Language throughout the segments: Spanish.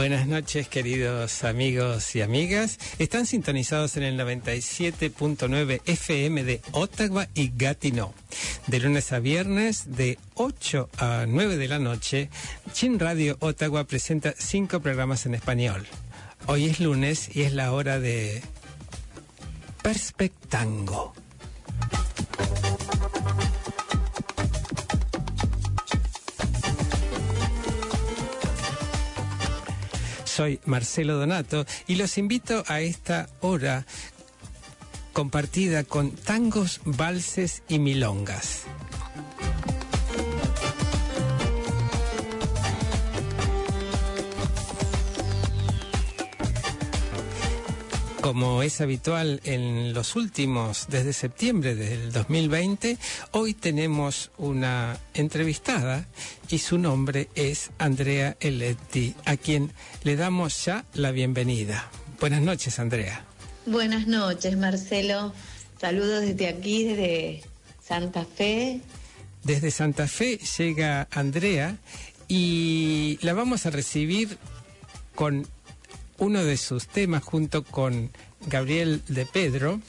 Buenas noches, queridos amigos y amigas. Están sintonizados en el 97.9 FM de Ottawa y Gatineau. De lunes a viernes, de 8 a 9 de la noche, Chin Radio Ottawa presenta cinco programas en español. Hoy es lunes y es la hora de Perspectango. Soy Marcelo Donato y los invito a esta hora compartida con tangos, valses y milongas. Como es habitual en los últimos, desde septiembre del 2020, hoy tenemos una entrevistada y su nombre es Andrea Eletti, a quien le damos ya la bienvenida. Buenas noches, Andrea. Buenas noches, Marcelo. Saludos desde aquí, desde Santa Fe. Desde Santa Fe llega Andrea y la vamos a recibir con uno de sus temas junto con Gabriel de Pedro,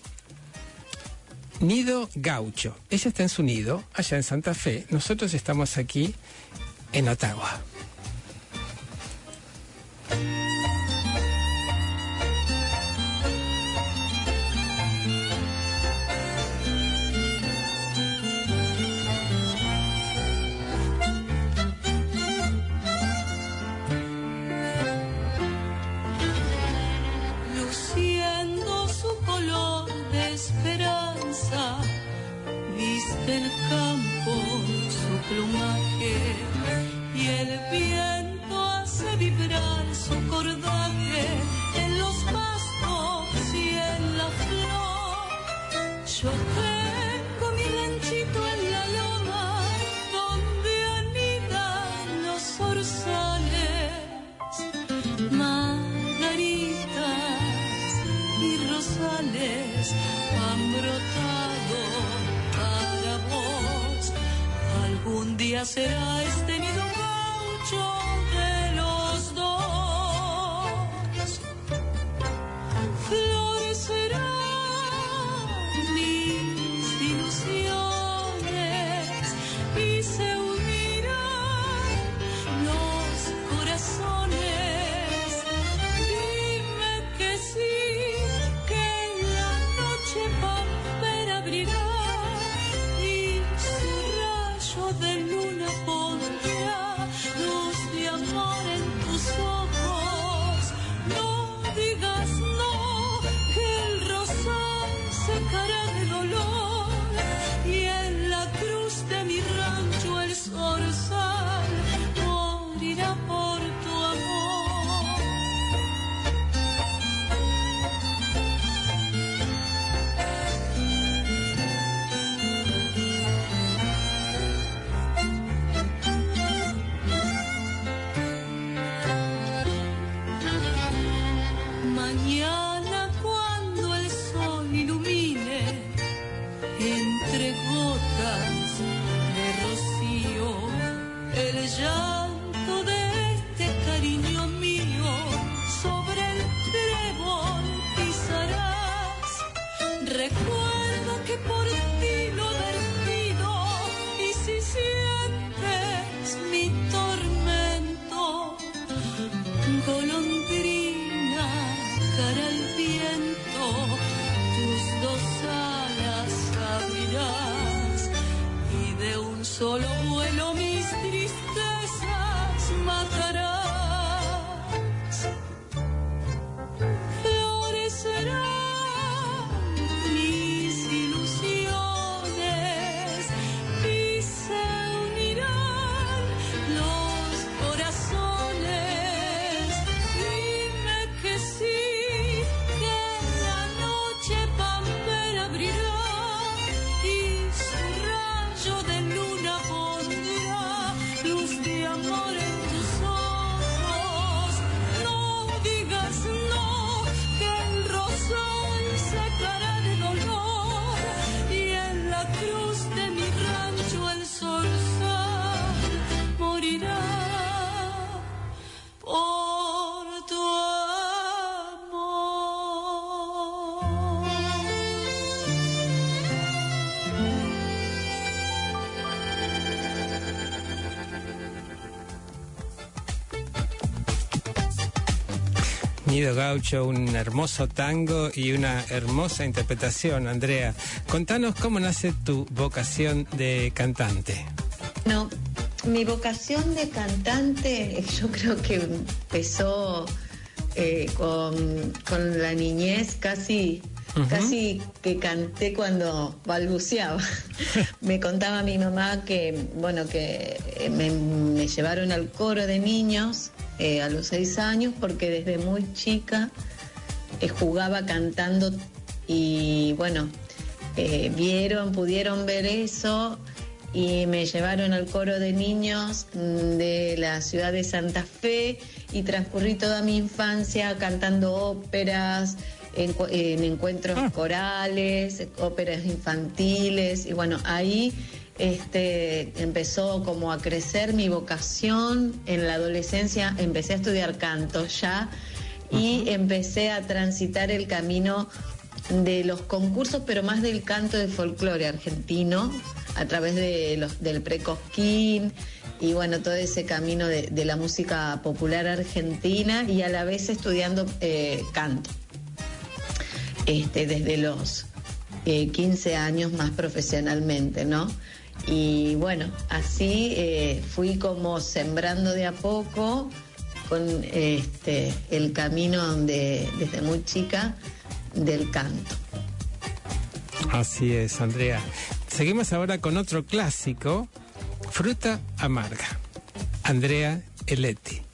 Nido Gaucho. Ella está en su nido, allá en Santa Fe. Nosotros estamos aquí en Ottawa. Algún Gaucho, un hermoso tango y una hermosa interpretación, Andrea. Contanos cómo nace tu vocación de cantante. No, mi vocación de cantante yo creo que empezó eh, con, con la niñez casi Casi que canté cuando balbuceaba. me contaba mi mamá que, bueno, que me, llevaron al coro de niños eh, a los seis años porque desde muy chica eh, jugaba cantando y, bueno, vieron, pudieron ver eso y me llevaron al coro de niños mm, de la ciudad de Santa Fe y transcurrí toda mi infancia cantando óperas, en, encuentros ah. corales, óperas infantiles, y bueno, ahí este, empezó como a crecer mi vocación. En la adolescencia empecé a estudiar canto ya y empecé a transitar el camino de los concursos, pero más del canto de folclore argentino, a través de los, del precosquín y bueno, todo ese camino de, la música popular argentina y a la vez estudiando eh, canto. Este, desde los 15 eh, años más profesionalmente, ¿no? Y bueno, así eh, fui como sembrando de a poco con este, el camino desde muy chica del canto. Así es, Andrea. Seguimos ahora con otro clásico, Fruta Amarga. Andrea Eletti.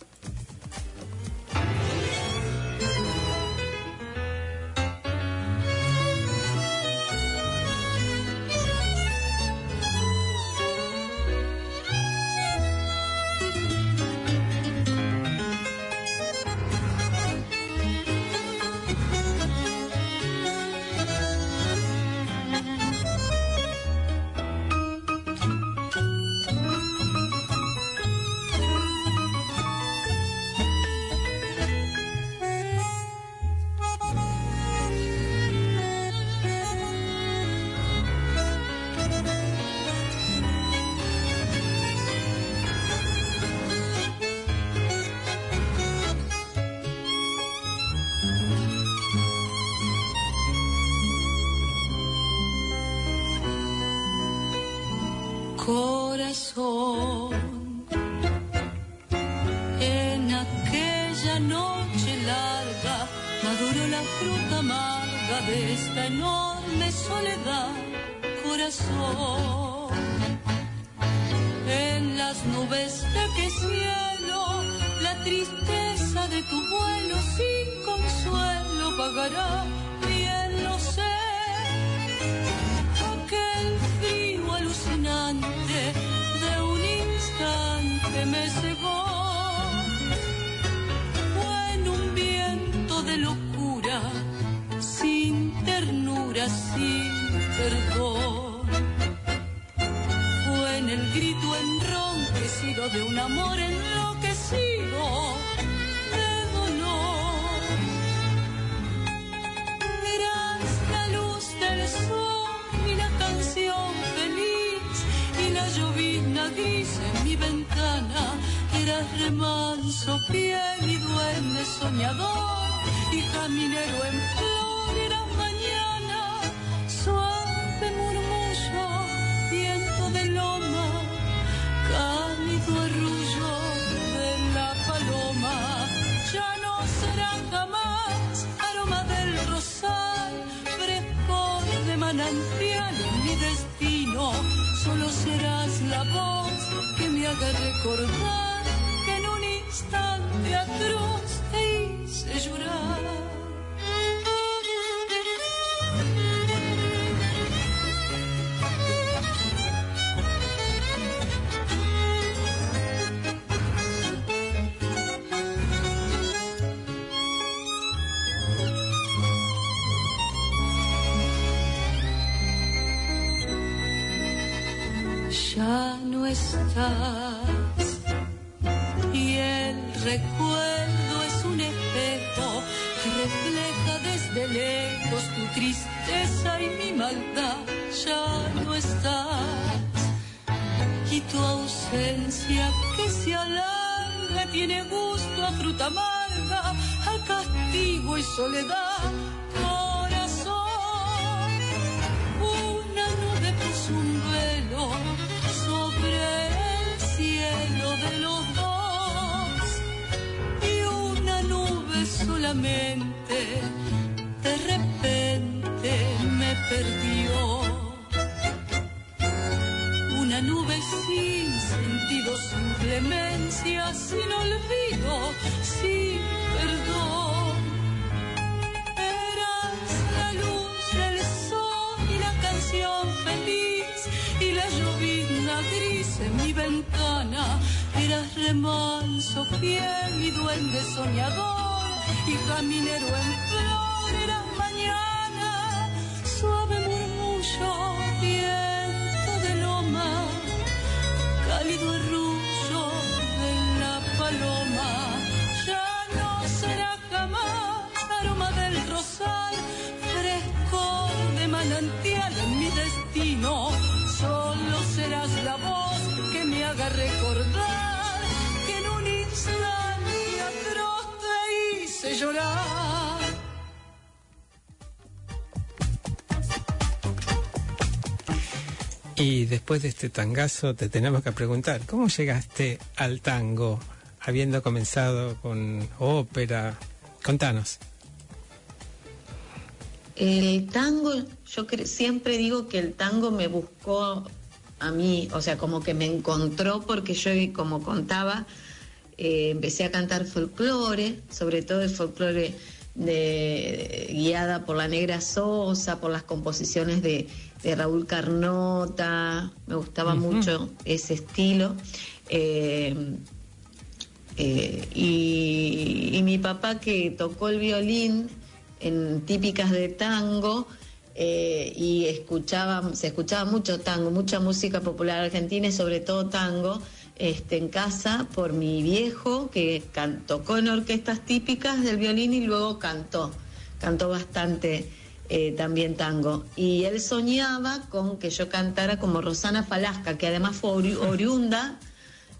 En aquella noche larga maduró la fruta amarga de esta enorme soledad, corazón. pensar. En mi ventana. Eras remanso fiel y duende soñador y caminero en flor. Mañana, Y después de este tangazo te tenemos que preguntar, ¿cómo llegaste al tango habiendo comenzado con ópera? Contanos. El tango, yo siempre digo que el tango me buscó a mí, o sea, como que me encontró porque yo, como contaba, eh, empecé a cantar folclore, sobre todo el folclore de, guiada por la Negra Sosa, por las composiciones de, de Raúl Carnota, me gustaba mucho ese estilo. Eh, eh, y, y mi papá que tocó el violín en típicas de tango eh, y escuchaba, se escuchaba mucho tango, mucha música popular argentina y sobre todo tango este, en casa por mi viejo que tocó en orquestas típicas del violín y luego cantó, cantó bastante eh, también tango. Y él soñaba con que yo cantara como Rosana Falasca, que además fue ori- oriunda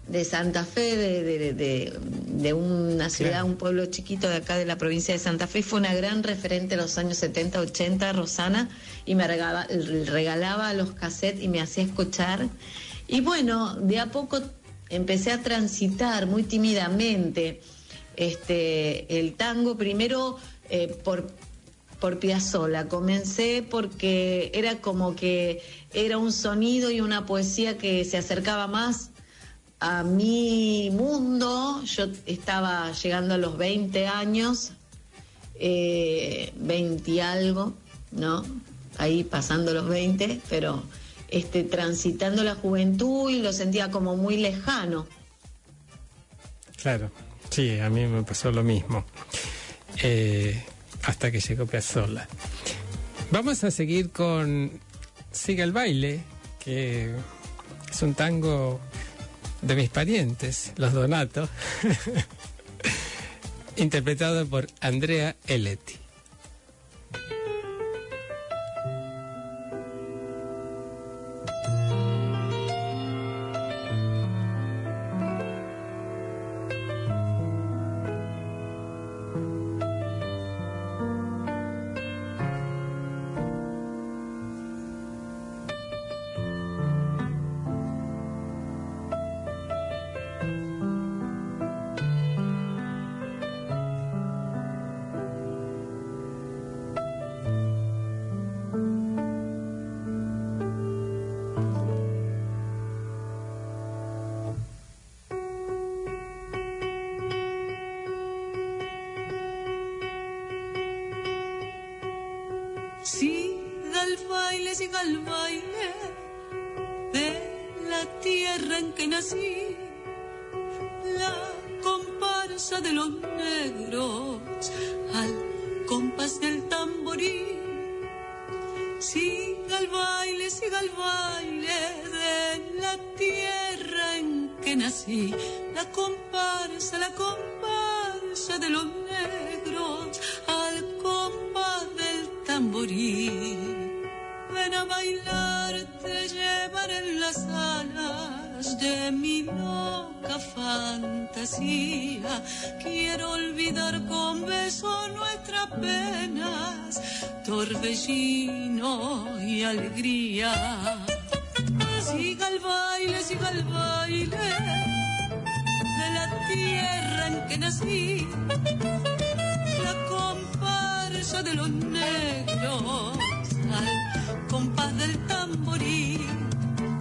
de Santa Fe, de, de- de- de una ciudad, Claro. un pueblo chiquito de acá de la provincia de Santa Fe, y fue una gran referente en los años 70, 80, Rosana, y me regalaba, regalaba los cassettes y me hacía escuchar. Y bueno, de a poco empecé a transitar muy tímidamente este, el tango, primero eh, por por Piazzolla. Comencé porque era como que era un sonido y una poesía que se acercaba más a mi mundo. Yo estaba llegando a los 20 años, eh, 20 y algo, ¿no? Ahí pasando los 20, pero este, transitando la juventud y lo sentía como muy lejano. Claro, sí, a mí me pasó lo mismo. Eh, hasta que llegó Piazzolla. Vamos a seguir con Siga el baile, que es un tango de mis parientes, los Donato, interpretado por Andrea Eletti. Siga el baile de la tierra en que nací, la comparsa de los negros al compás del tamborín. Siga el baile, siga el baile de la tierra en que nací, la comparsa, la comparsa de los negros loca fantasía. Quiero olvidar con beso nuestras penas, torbellino y alegría. Siga el baile, siga el baile de la tierra en que nací, la comparsa de los negros al compás del tamboril.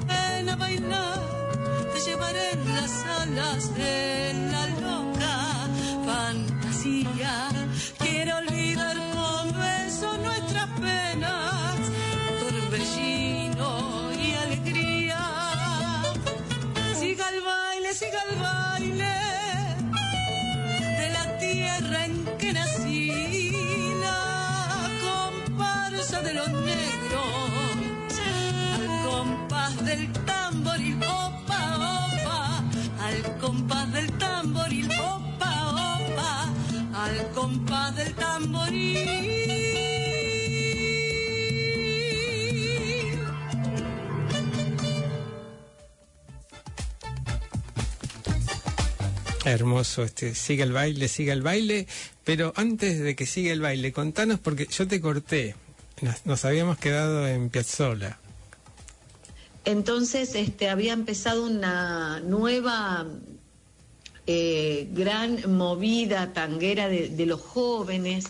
Ven a bailar, llevaré en las alas de la loca fantasía. Quiero Hermoso, este, siga el baile, siga el baile, pero antes de que siga el baile, contanos, porque yo te corté, nos, nos habíamos quedado en Piazzola. Entonces, este, había empezado una nueva eh, gran movida tanguera de, de los jóvenes,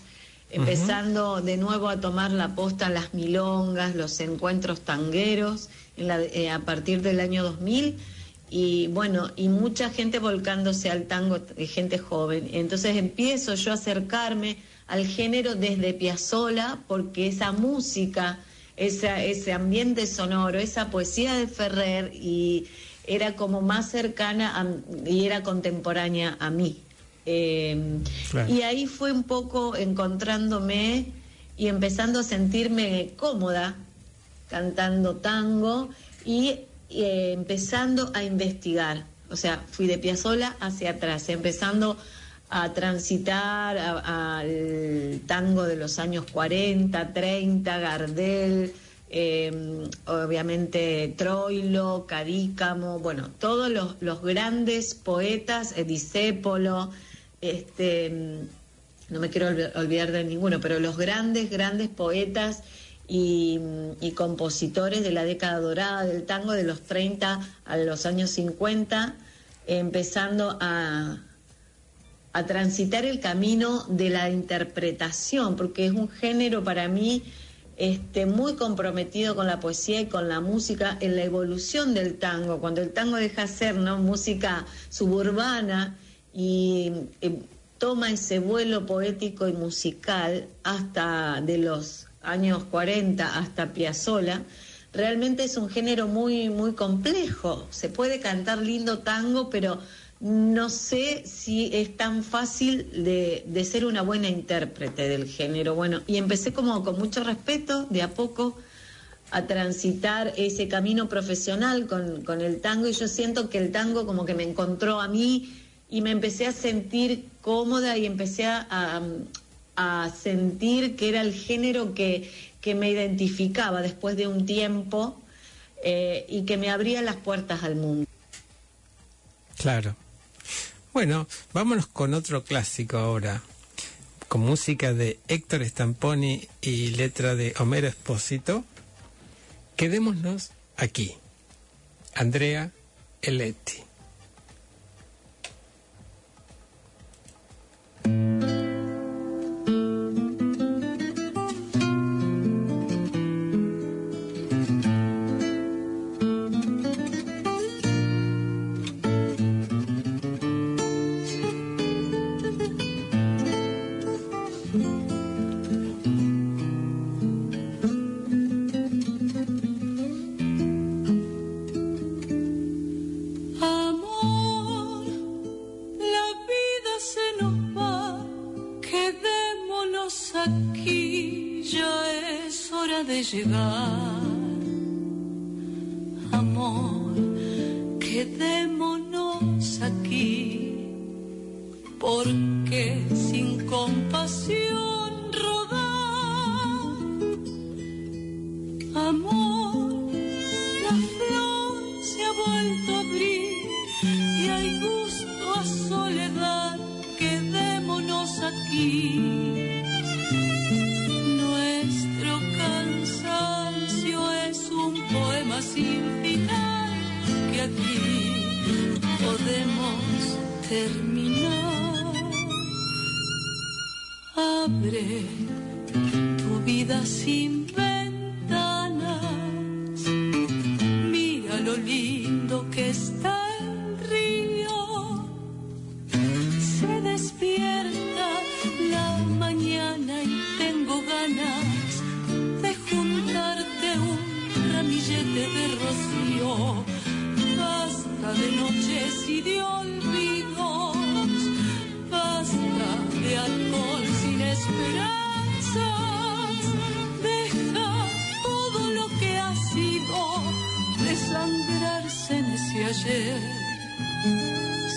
empezando de nuevo a tomar la posta las milongas, los encuentros tangueros en la- eh, a partir del año 2000 y bueno, y mucha gente volcándose al tango, eh, gente joven. Entonces empiezo yo a acercarme al género desde Piazzola porque esa música, esa, ese ambiente sonoro, esa poesía de Ferrer y era como más cercana a- y era contemporánea a mí. Eh, Claro. Y ahí fue un poco encontrándome y empezando a sentirme cómoda cantando tango y eh, empezando a investigar. O sea, fui de Piazzola hacia atrás, empezando a transitar al tango de los años 40, 30, Gardel, eh, obviamente Troilo, Cadícamo, bueno, todos los, los grandes poetas, Edisépolo, este, no me quiero olvi- olvidar de ninguno, pero los grandes, grandes poetas y, compositores de la década dorada del tango de los 30 a los años 50, empezando a, a transitar el camino de la interpretación, porque es un género para mí este, muy comprometido con la poesía y con la música en la evolución del tango, cuando el tango deja de ser ¿no? música suburbana y toma ese vuelo poético y musical hasta de los años 40 hasta Piazzolla, realmente es un género muy muy complejo. Se puede cantar lindo tango, pero no sé si es tan fácil de, de ser una buena intérprete del género. Bueno, y empecé como con mucho respeto, de a poco, a transitar ese camino profesional con, con el tango y yo siento que el tango como que me encontró a mí y me empecé a sentir cómoda y empecé a, a- a sentir que era el género que, que me identificaba después de un tiempo eh, y que me abría las puertas al mundo. Claro. Bueno, vámonos con otro clásico ahora, con música de Héctor Stamponi y letra de Homero Espósito. Quedémonos aquí. Andrea Eletti. De olvidos, basta de alcohol sin esperanzas. Deja todo lo que ha sido desangrarse en ese ayer.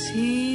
Sin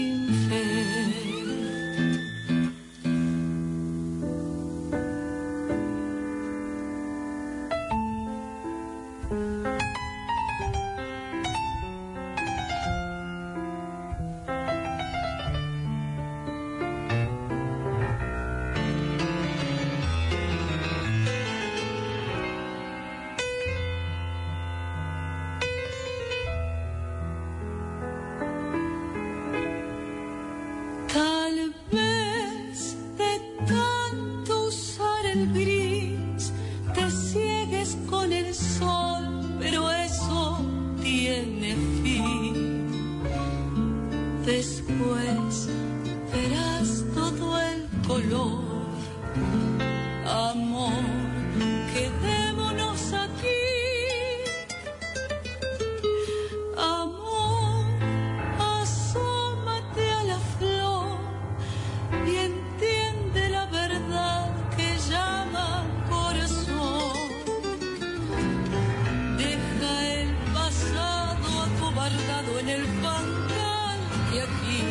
en el fangal que aquí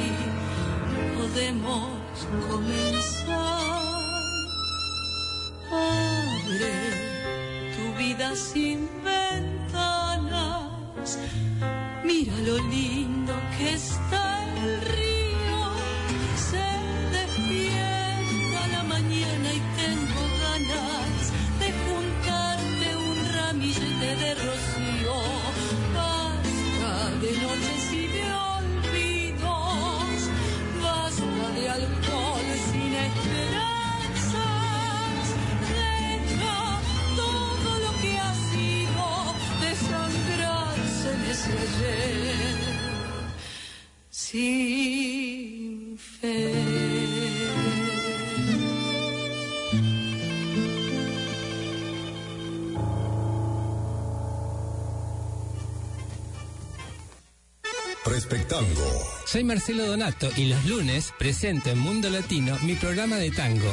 podemos comenzar. Abre tu vida sin ventanas. Mira lo lindo que está el río. Sin fe. Soy Marcelo Donato y los lunes presento en Mundo Latino mi programa de tango.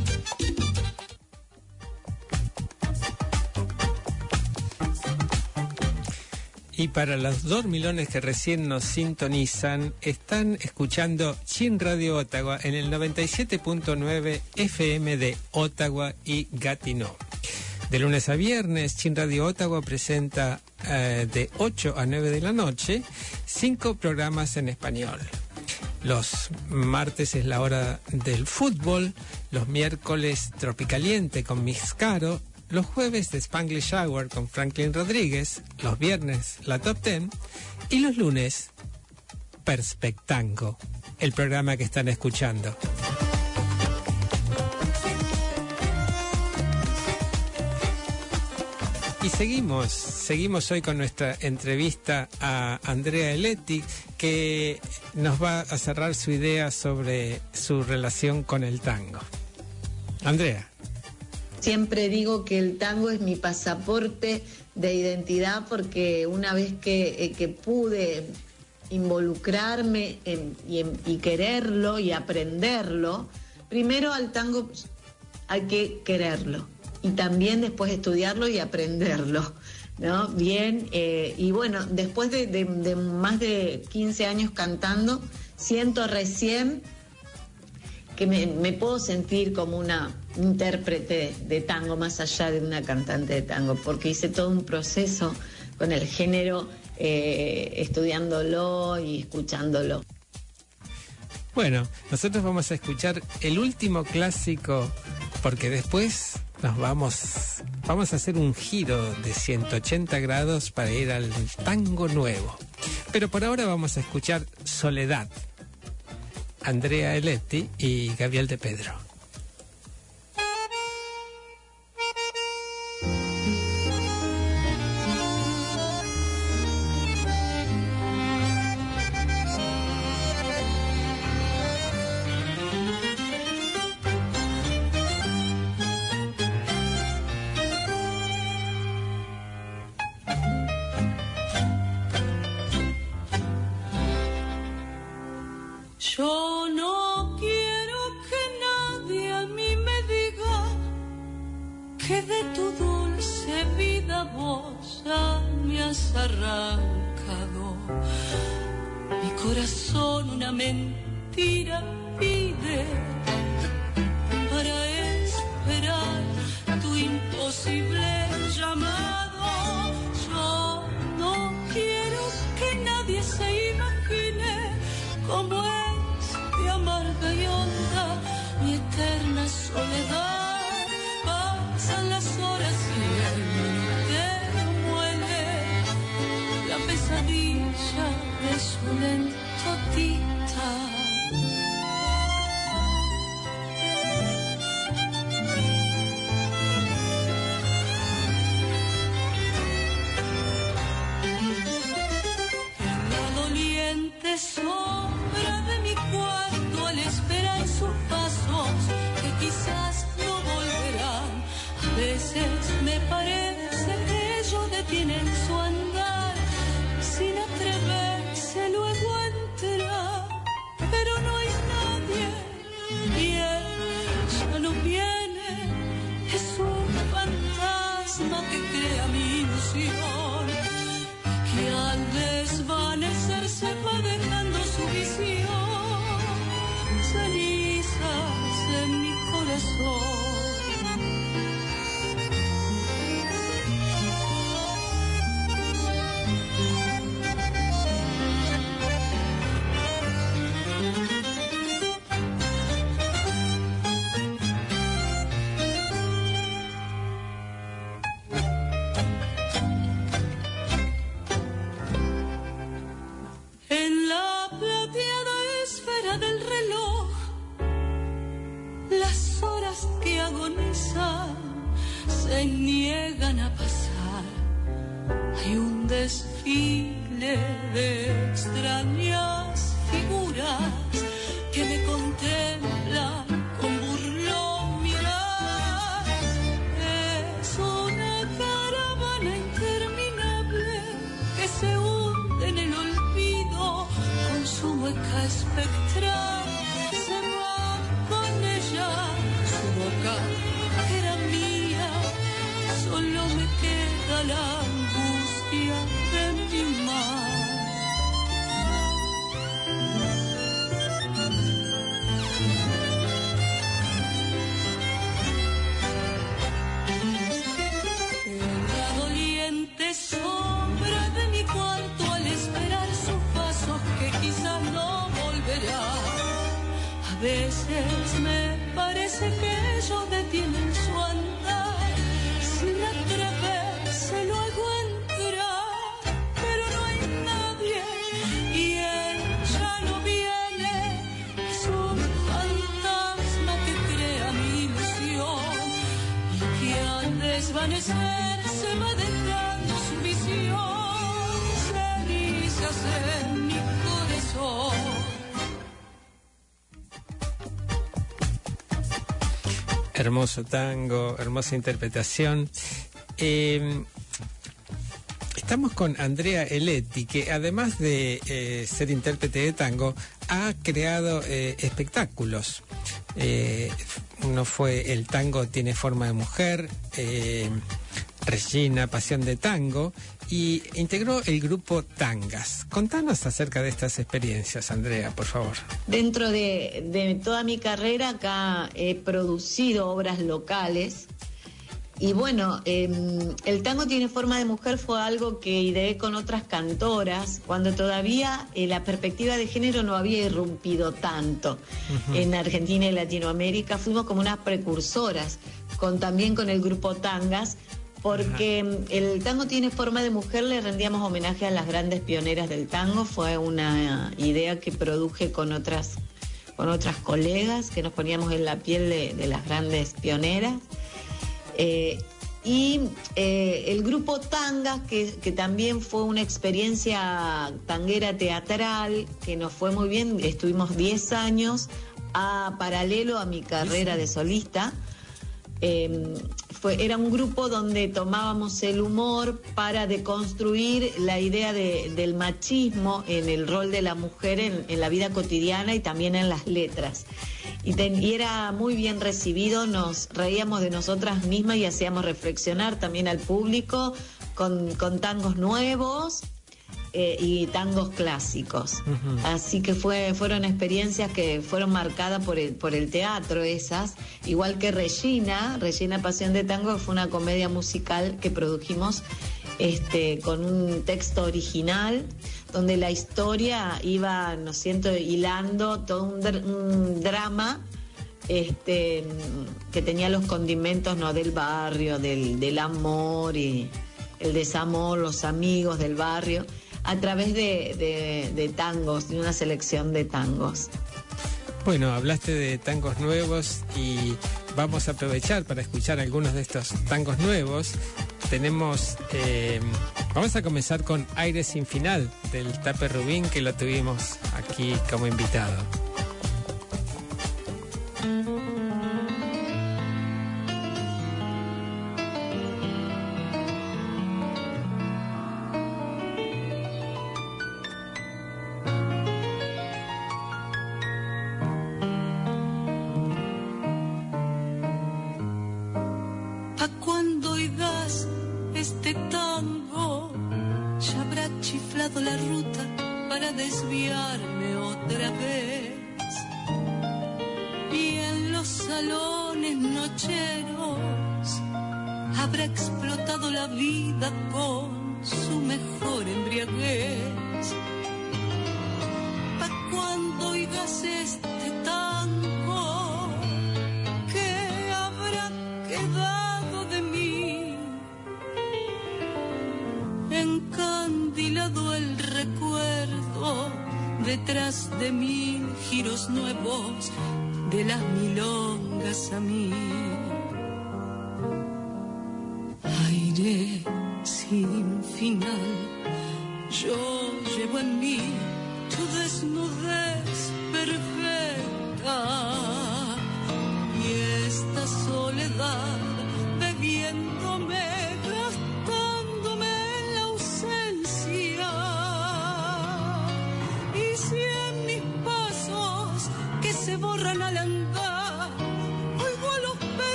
Y para los dormilones que recién nos sintonizan, están escuchando Chin Radio Ottawa en el 97.9 FM de Ottawa y Gatineau. De lunes a viernes, Chin Radio Ottawa presenta eh, de 8 a 9 de la noche cinco programas en español. Los martes es la hora del fútbol, los miércoles Tropicaliente con Mix Caro, los jueves de Spanglish Hour con Franklin Rodríguez, los viernes la Top Ten y los lunes Perspectango, el programa que están escuchando. Y seguimos, seguimos hoy con nuestra entrevista a Andrea Eletti, que nos va a cerrar su idea sobre su relación con el tango. Andrea. Siempre digo que el tango es mi pasaporte de identidad porque una vez que, eh, que pude involucrarme en, y, y quererlo y aprenderlo, primero al tango hay que quererlo y también después estudiarlo y aprenderlo. ¿no? Bien, eh, y bueno, después de, más de 15 años cantando, siento recién que me puedo sentir como una intérprete de tango más allá de una cantante de tango, porque hice todo un proceso con el género, eh, estudiándolo y escuchándolo. Bueno, nosotros vamos a escuchar el último clásico, porque después nos vamos, vamos a hacer un giro de 180 grados para ir al tango nuevo. Pero por ahora vamos a escuchar Soledad, Andrea Eletti y Gabriel de Pedro. tienen su hermoso tango, hermosa interpretación. Em, estamos con Andrea Eletti, que además de eh, ser intérprete de tango, ha creado eh, espectáculos. Eh, uno fue El tango tiene forma de mujer, eh, Regina, Pasión de Tango, y integró el grupo Tangas. Contanos acerca de estas experiencias, Andrea, por favor. Dentro de, de toda mi carrera acá he producido obras locales y bueno, em, el tango tiene forma de mujer fue algo que ideé con otras cantoras cuando todavía eh, la perspectiva de género no había irrumpido tanto en Argentina y Latinoamérica. Fuimos como unas precursoras, con, también con el grupo Tangas, porque el tango tiene forma de mujer, le rendíamos homenaje a las grandes pioneras del tango. Fue una idea que produje con otras, con otras colegas, que nos poníamos en la piel de las grandes pioneras. Eh, y eh, el grupo Tanga, que, también fue una experiencia tanguera teatral, que nos fue muy bien, estuvimos 10 años a paralelo a mi carrera de solista. Em, fue, era un grupo donde tomábamos el humor para deconstruir la idea del machismo en el rol de la mujer en la vida cotidiana y también en las letras y, era muy bien recibido, nos reíamos de nosotras mismas y hacíamos reflexionar también al público con, tangos nuevos. Eh, y tangos clásicos. Así que fue, fueron experiencias que fueron marcadas por el, por el teatro esas, igual que Regina, Regina Pasión de Tango fue una comedia musical que produjimos este, con un texto original donde la historia iba, no siento, hilando todo un, drama este, que tenía los condimentos ¿no? del barrio, del, amor y el desamor, los amigos del barrio, a través de, tangos, de una selección de tangos. Bueno, hablaste de tangos nuevos y vamos a aprovechar para escuchar algunos de estos tangos nuevos. Tenemos, eh, vamos a comenzar con Aire sin final del Tape Rubín que lo tuvimos aquí como invitado.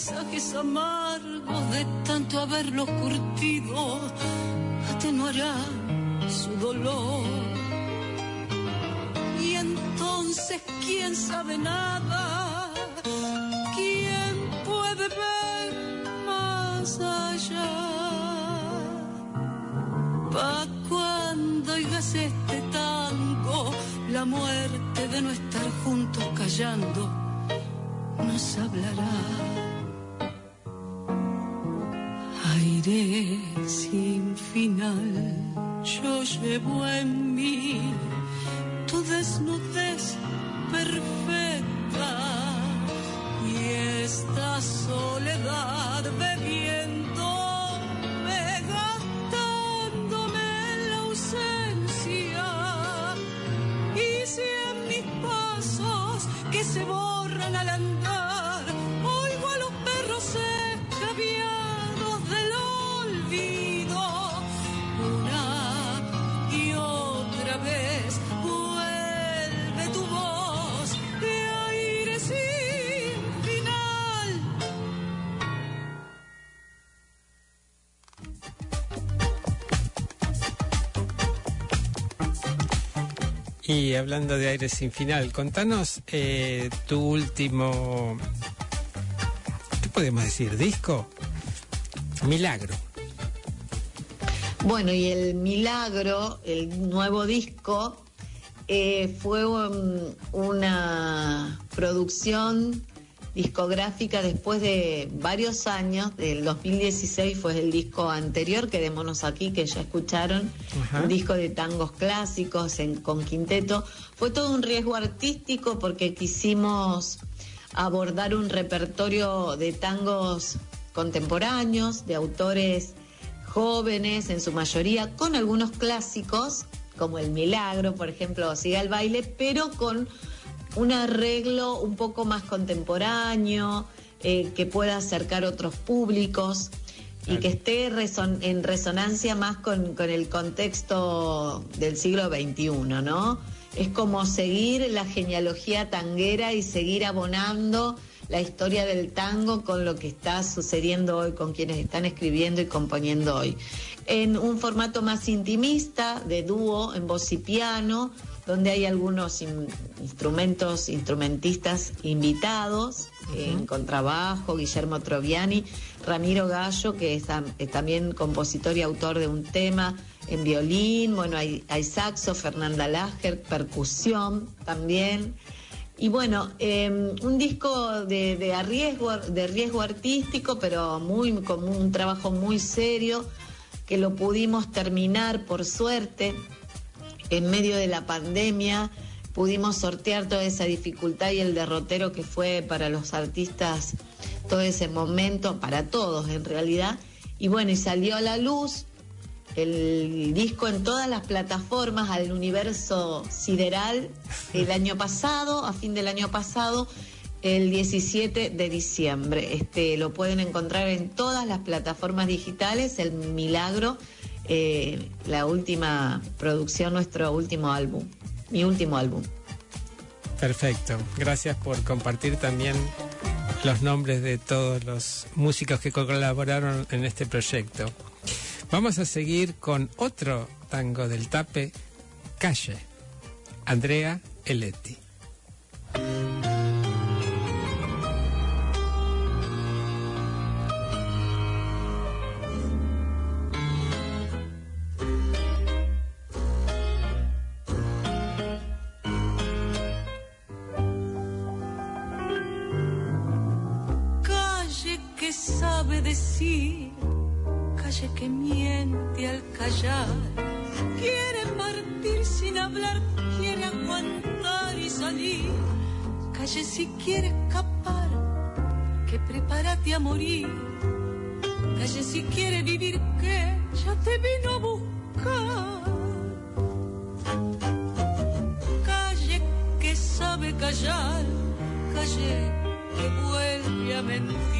Paisajes amargos de tanto haberlos curtido atenuarán su dolor. Y entonces, ¿quién sabe nada? Y hablando de aire sin final, contanos eh, tu último, ¿qué podemos decir? ¿Disco? Milagro. Bueno, y el Milagro, el nuevo disco, eh, fue una producción discográfica después de varios años, del 2016 fue el disco anterior, Quedémonos aquí, que ya escucharon, Ajá. un disco de tangos clásicos en- con quinteto. Fue todo un riesgo artístico porque quisimos abordar un repertorio de tangos contemporáneos, de autores jóvenes en su mayoría, con algunos clásicos, como El Milagro, por ejemplo, o Siga el baile, pero con un arreglo un poco más contemporáneo, eh, que pueda acercar otros públicos y que esté reson- en resonancia más con, con el contexto del siglo XXI, ¿no? Es como seguir la genealogía tanguera y seguir abonando la historia del tango con lo que está sucediendo hoy, con quienes están escribiendo y componiendo hoy. En un formato más intimista, de dúo, en voz y piano, donde hay algunos in- instrumentos, instrumentistas invitados, en contrabajo, Guillermo Troviani, Ramiro Gallo, que es, es también compositor y autor de un tema, en violín, bueno, hay, hay saxo, Fernanda Lager, percusión también. Y bueno, eh, un disco de, de, arriesgo, de riesgo artístico, pero muy, con un trabajo muy serio, que lo pudimos terminar por suerte en medio de la pandemia. Pudimos sortear toda esa dificultad y el derrotero que fue para los artistas todo ese momento, para todos en realidad. Y bueno, y salió a la luz el disco en todas las plataformas al universo sideral el año pasado, a fin del año pasado, el 17 de diciembre. Este lo pueden encontrar en todas las plataformas digitales, El Milagro, eh, la última producción, nuestro último álbum, mi último álbum. Perfecto. Gracias por compartir también los nombres de todos los músicos que colaboraron en este proyecto. Vamos a seguir con otro tango del tape, Calle, Andrea Eletti. Calle que miente al callar. Quiere partir sin hablar, quiere aguantar y salir. Calle si quiere escapar, que prepárate a morir. Calle si quiere vivir, que ya te vino a buscar. Calle que sabe callar, calle que vuelve a mentir.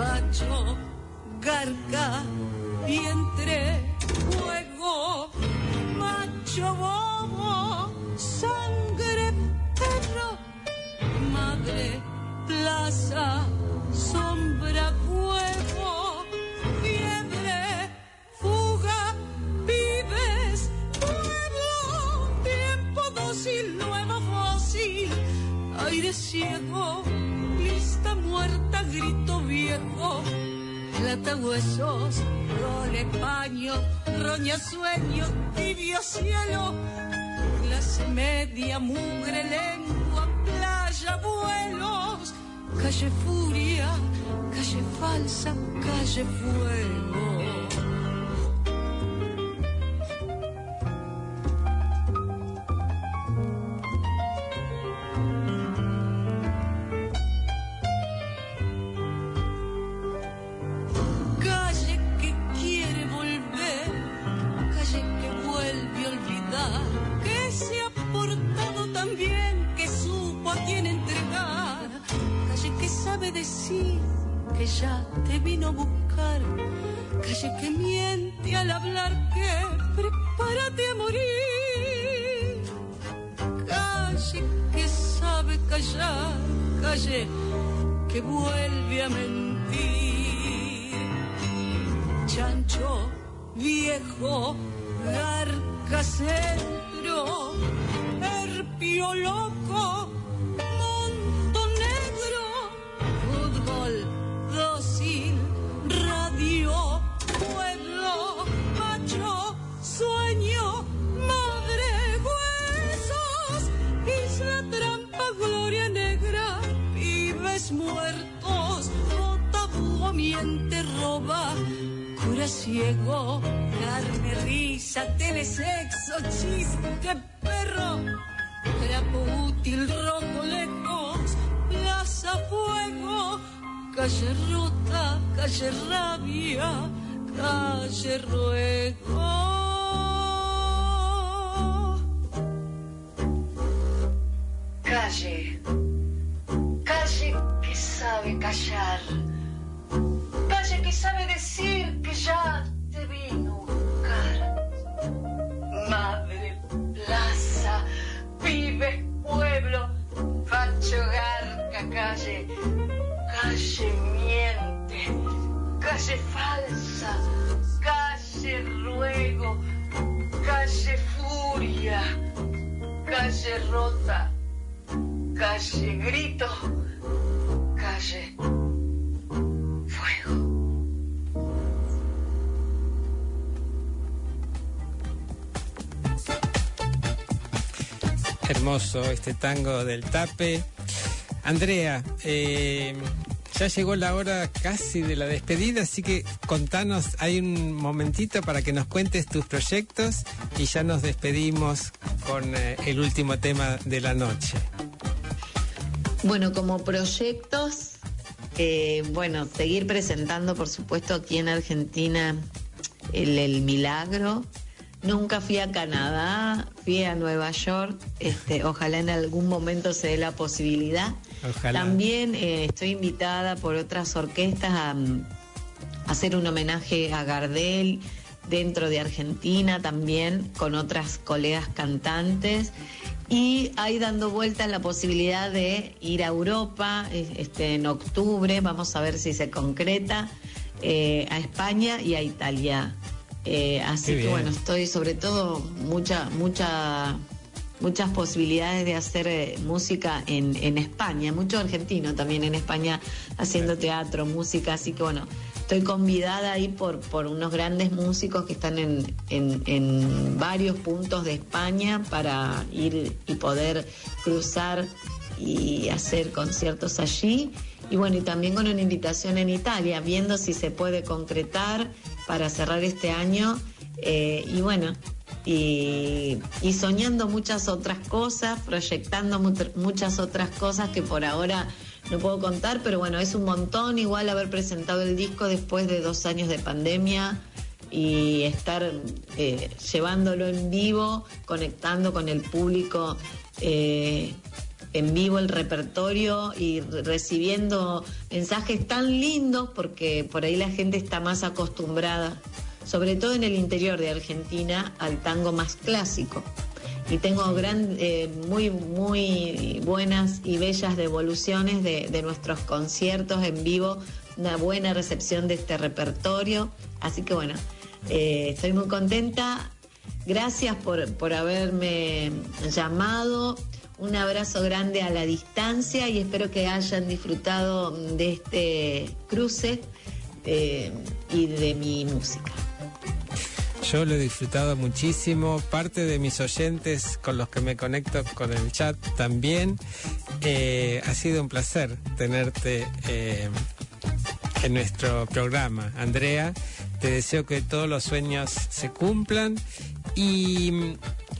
Facho, garca, vientre, fuego, macho bobo, sangre, perro, madre, plaza, sombra, fuego, fiebre, fuga, vives, pueblo, tiempo dócil, nuevo fósil, aire ciego, grito viejo, plata huesos, role paño, roña sueño, tibio cielo, clase media, mugre, lengua, playa, vuelos, calle furia, calle falsa, calle fuego. Te vino a buscar. Calle que miente al hablar que prepárate a morir. Calle que sabe callar, calle que vuelve a mentir. Chancho viejo, garca centro, herpio loco, miente, roba, cura ciego, carne, risa, telesexo, chiste, perro, trapo útil, rojo, lejos, plaza, fuego, calle rota, calle rabia, calle ruego. Calle, calle que sabe callar, calle que sabe decir que ya te vino a buscar. Madre, plaza, pibe, pueblo, facho, garca, calle, calle miente, calle falsa, calle ruego, calle furia, calle rota calle grito, calle Hermoso este tango del tape. Andrea, eh, ya llegó la hora casi de la despedida, así que contanos, hay un momentito para que nos cuentes tus proyectos y ya nos despedimos con eh, el último tema de la noche. Bueno, como proyectos, eh, bueno, seguir presentando, por supuesto, aquí en Argentina el, el Milagro. Nunca fui a Canadá, fui a Nueva York. Este, ojalá en algún momento se dé la posibilidad. Ojalá. También eh, estoy invitada por otras orquestas a, mm, a hacer un homenaje a Gardel dentro de Argentina también con otras colegas cantantes y hay dando vueltas la posibilidad de ir a Europa este, en octubre, vamos a ver si se concreta, eh, a España y a Italia. Eh, así que bueno, estoy sobre todo mucha, mucha, muchas posibilidades de hacer eh, música en, en España, mucho argentino también en España haciendo teatro, música, así que bueno, estoy convidada ahí por, por unos grandes músicos que están en, en, en varios puntos de España para ir y poder cruzar y hacer conciertos allí. Y bueno, y también con una invitación en Italia, viendo si se puede concretar para cerrar este año. Eh, y bueno, y, soñando muchas otras cosas, proyectando mu- muchas otras cosas que por ahora no puedo contar, pero bueno, es un montón igual haber presentado el disco después de dos años de pandemia y estar eh, llevándolo en vivo, conectando con el público eh, en vivo el repertorio y re- recibiendo mensajes tan lindos porque por ahí la gente está más acostumbrada, sobre todo en el interior de Argentina, al tango más clásico. Y tengo eh, muy, muy buenas y bellas devoluciones de, de nuestros conciertos en vivo, una buena recepción de este repertorio. Así que bueno, eh, estoy muy contenta. Gracias por, por haberme llamado. Un abrazo grande a la distancia y espero que hayan disfrutado de este cruce eh, y de mi música. Yo lo he disfrutado muchísimo, parte de mis oyentes con los que me conecto con el chat también. Eh, ha sido un placer tenerte eh, en nuestro programa. Andrea, te deseo que todos los sueños se cumplan y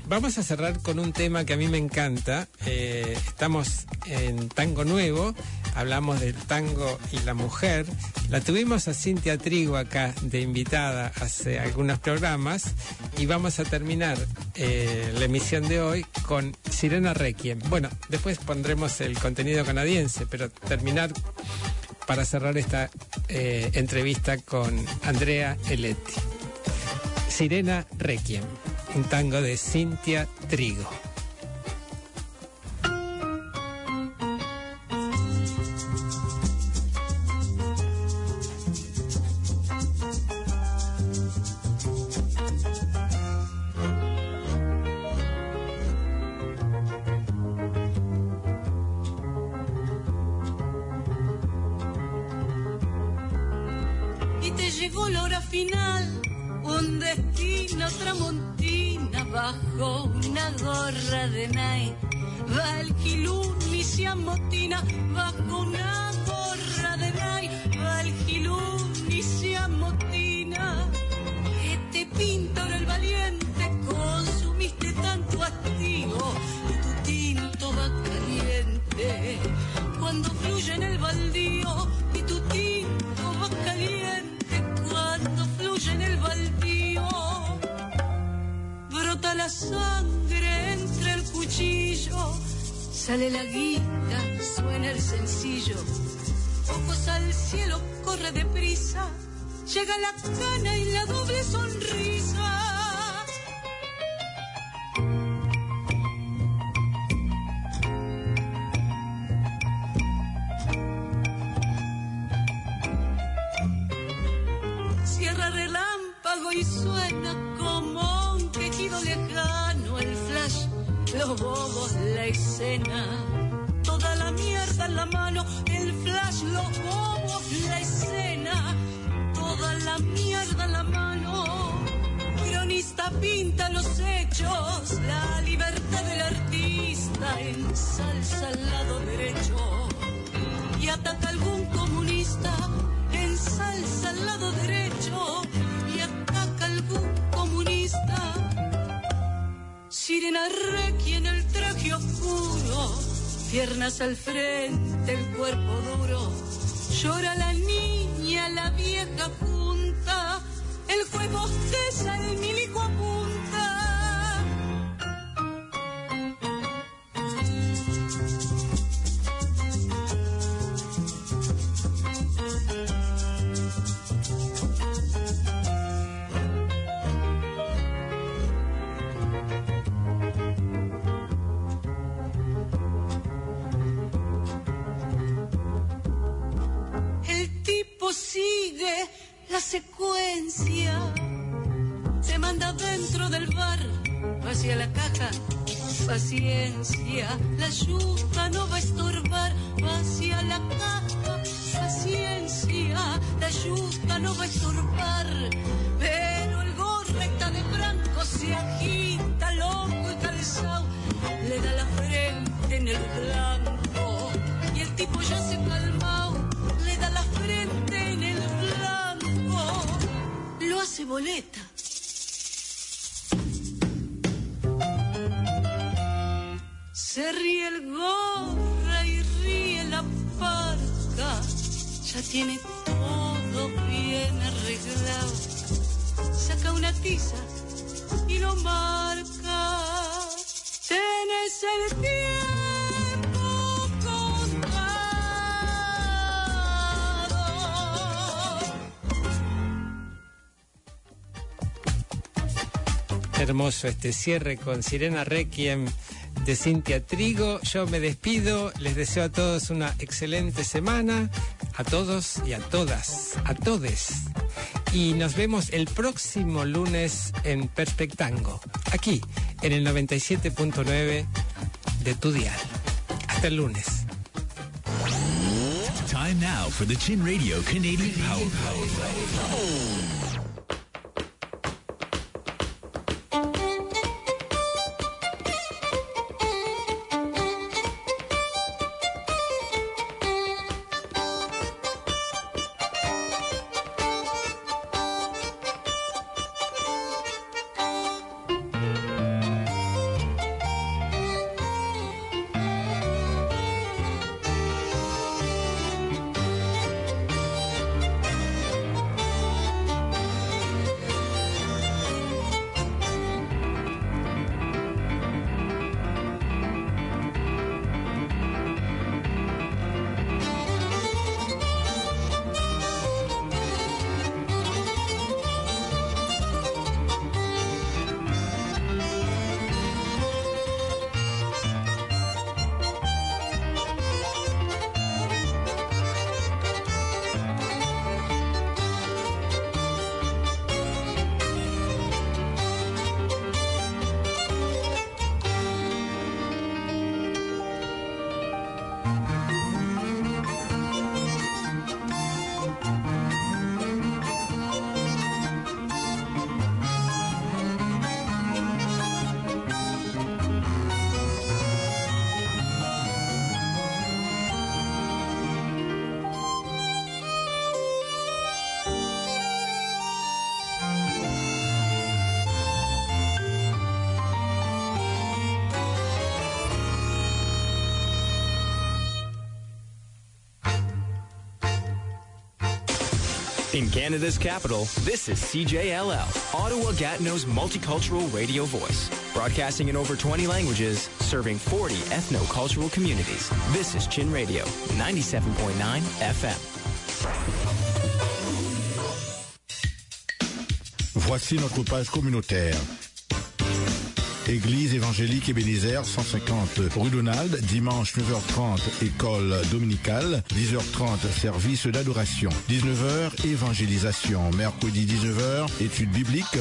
vamos a cerrar con un tema que a mí me encanta. Eh, estamos en Tango Nuevo, hablamos del tango y la mujer. La tuvimos a Cintia Trigo acá de invitada hace algunos programas y vamos a terminar eh, la emisión de hoy con Sirena Requiem. Bueno, después pondremos el contenido canadiense, pero terminar para cerrar esta eh, entrevista con Andrea Eletti. Sirena Requiem, un tango de Cintia Trigo. Los bobos, la escena. Toda la mierda en la mano, el flash, los bobos, la escena. Toda la mierda en la mano. Cronista pinta los hechos, la libertad del artista ensalza al lado derecho y ataca algún comunista, ensalza al lado derecho y ataca algún comunista. Sirena requi oscuro, piernas al frente, el cuerpo duro. Llora la niña, la vieja punta, el juego cesa, el milico sigue la secuencia. Se manda dentro del bar, hacia la caja. Paciencia, la yuca no va a estorbar. Hacia la caja, paciencia, la yuca no va a estorbar. Pero el gorro está de blanco, se agita, loco y calzado. Le da la frente en el blanco. Se ríe el gorra y ríe la parca. Ya tiene todo bien arreglado. Saca una tiza y lo marca. Tienes el tiempo Hermoso este cierre con Sirena Requiem de Cintia Trigo. Yo me despido, les deseo a todos una excelente semana, a todos y a todas, a todes. Y nos vemos el próximo lunes en Perspectango, aquí en el 97.9 de tu dial. Hasta el lunes. Time now for the Chin Radio Canadian Power Canada's capital, this is CJLL, Ottawa Gatineau's multicultural radio voice. Broadcasting in over 20 languages, serving 40 ethno-cultural communities. This is Chin Radio, 97.9 FM. Voici notre page communautaire. Église évangélique Ébénézère, 150 rue Donald, dimanche 9h30, école dominicale, 10h30, service d'adoration, 19h, évangélisation, mercredi 19h, études bibliques,